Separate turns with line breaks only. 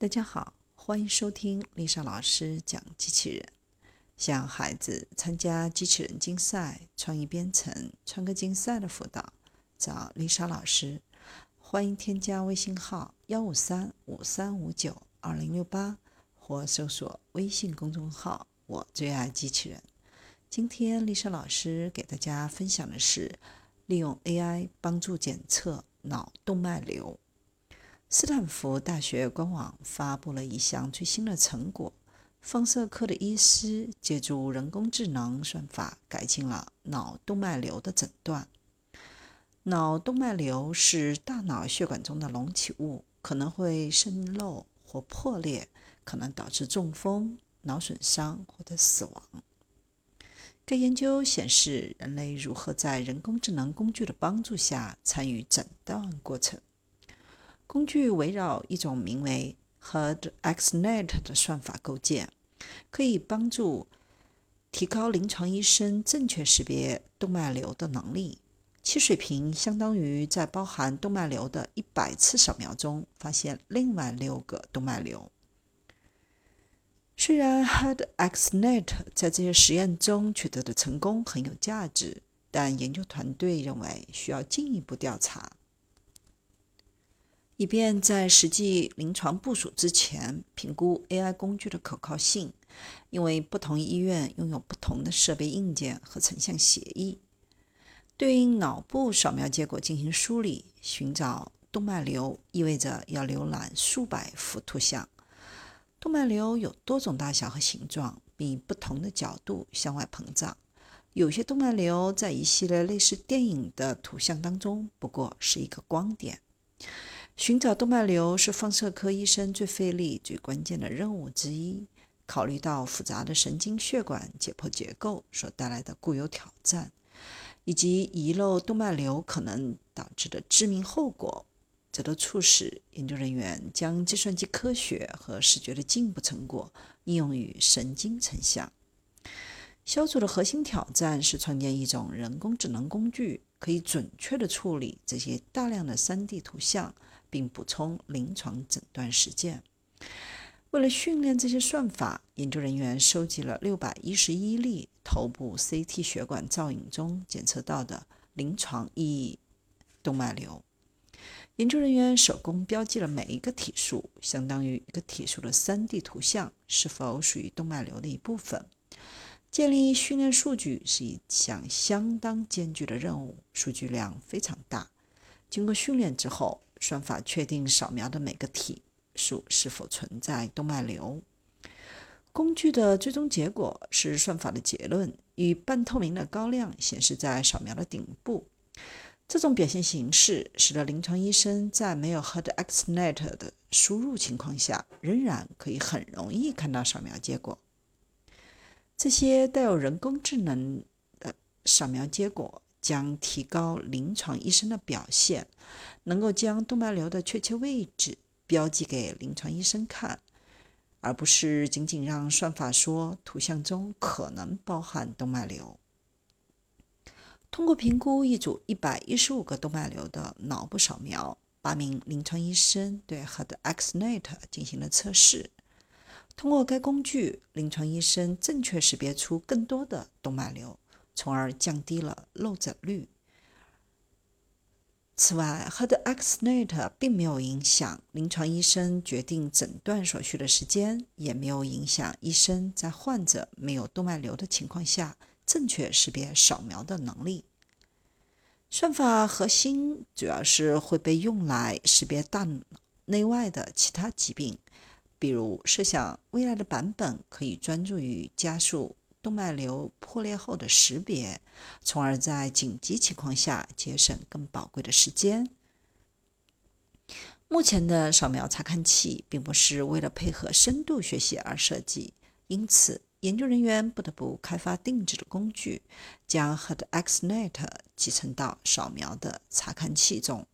大家好，欢迎收听丽莎老师讲机器人。想孩子参加机器人竞赛、创意编程、创客竞赛的辅导，找丽莎老师。欢迎添加微信号幺五三五三五九二零六八，或搜索微信公众号“我最爱机器人”。今天丽莎老师给大家分享的是利用 AI 帮助检测脑动脉瘤。斯坦福大学官网发布了一项最新的成果：放射科的医师借助人工智能算法，改进了脑动脉瘤的诊断。脑动脉瘤是大脑血管中的隆起物，可能会渗漏或破裂，可能导致中风、脑损伤或者死亡。该研究显示，人类如何在人工智能工具的帮助下参与诊断过程。工具围绕一种名为 HeardXNet 的算法构建，可以帮助提高临床医生正确识别动脉瘤的能力。其水平相当于在包含动脉瘤的一百次扫描中发现另外六个动脉瘤。虽然 HeardXNet 在这些实验中取得的成功很有价值，但研究团队认为需要进一步调查。以便在实际临床部署之前评估 AI 工具的可靠性，因为不同医院拥有不同的设备硬件和成像协议。对应脑部扫描结果进行梳理，寻找动脉瘤意味着要浏览数百幅图像。动脉瘤有多种大小和形状，并以不同的角度向外膨胀。有些动脉瘤在一系列类似电影的图像当中，不过是一个光点。寻找动脉瘤是放射科医生最费力、最关键的任务之一。考虑到复杂的神经血管解剖结构所带来的固有挑战，以及遗漏动脉瘤可能导致的致命后果，这都促使研究人员将计算机科学和视觉的进步成果应用于神经成像。小组的核心挑战是创建一种人工智能工具，可以准确地处理这些大量的 3D 图像。并补充临床诊断实践。为了训练这些算法，研究人员收集了六百一十一例头部 CT 血管造影中检测到的临床意义动脉瘤。研究人员手工标记了每一个体数，相当于一个体数的 3D 图像是否属于动脉瘤的一部分。建立训练数据是一项相当艰巨的任务，数据量非常大。经过训练之后，算法确定扫描的每个体数是否存在动脉瘤。工具的最终结果是算法的结论，以半透明的高亮显示在扫描的顶部。这种表现形式使得临床医生在没有 HeardXNet 的输入情况下，仍然可以很容易看到扫描结果。这些带有人工智能的扫描结果。将提高临床医生的表现，能够将动脉瘤的确切位置标记给临床医生看，而不是仅仅让算法说图像中可能包含动脉瘤。通过评估一组一百一十五个动脉瘤的脑部扫描，八名临床医生对 HeardXNet 进行了测试。通过该工具，临床医生正确识别出更多的动脉瘤。从而降低了漏诊率。此外，HeadXNet 并没有影响临床医生决定诊断所需的时间，也没有影响医生在患者没有动脉瘤的情况下正确识别扫描的能力。算法核心主要是会被用来识别大脑内外的其他疾病，比如设想未来的版本可以专注于加速。动脉瘤破裂后的识别，从而在紧急情况下节省更宝贵的时间。目前的扫描查看器并不是为了配合深度学习而设计，因此研究人员不得不开发定制的工具，将 head x net 集成到扫描的查看器中。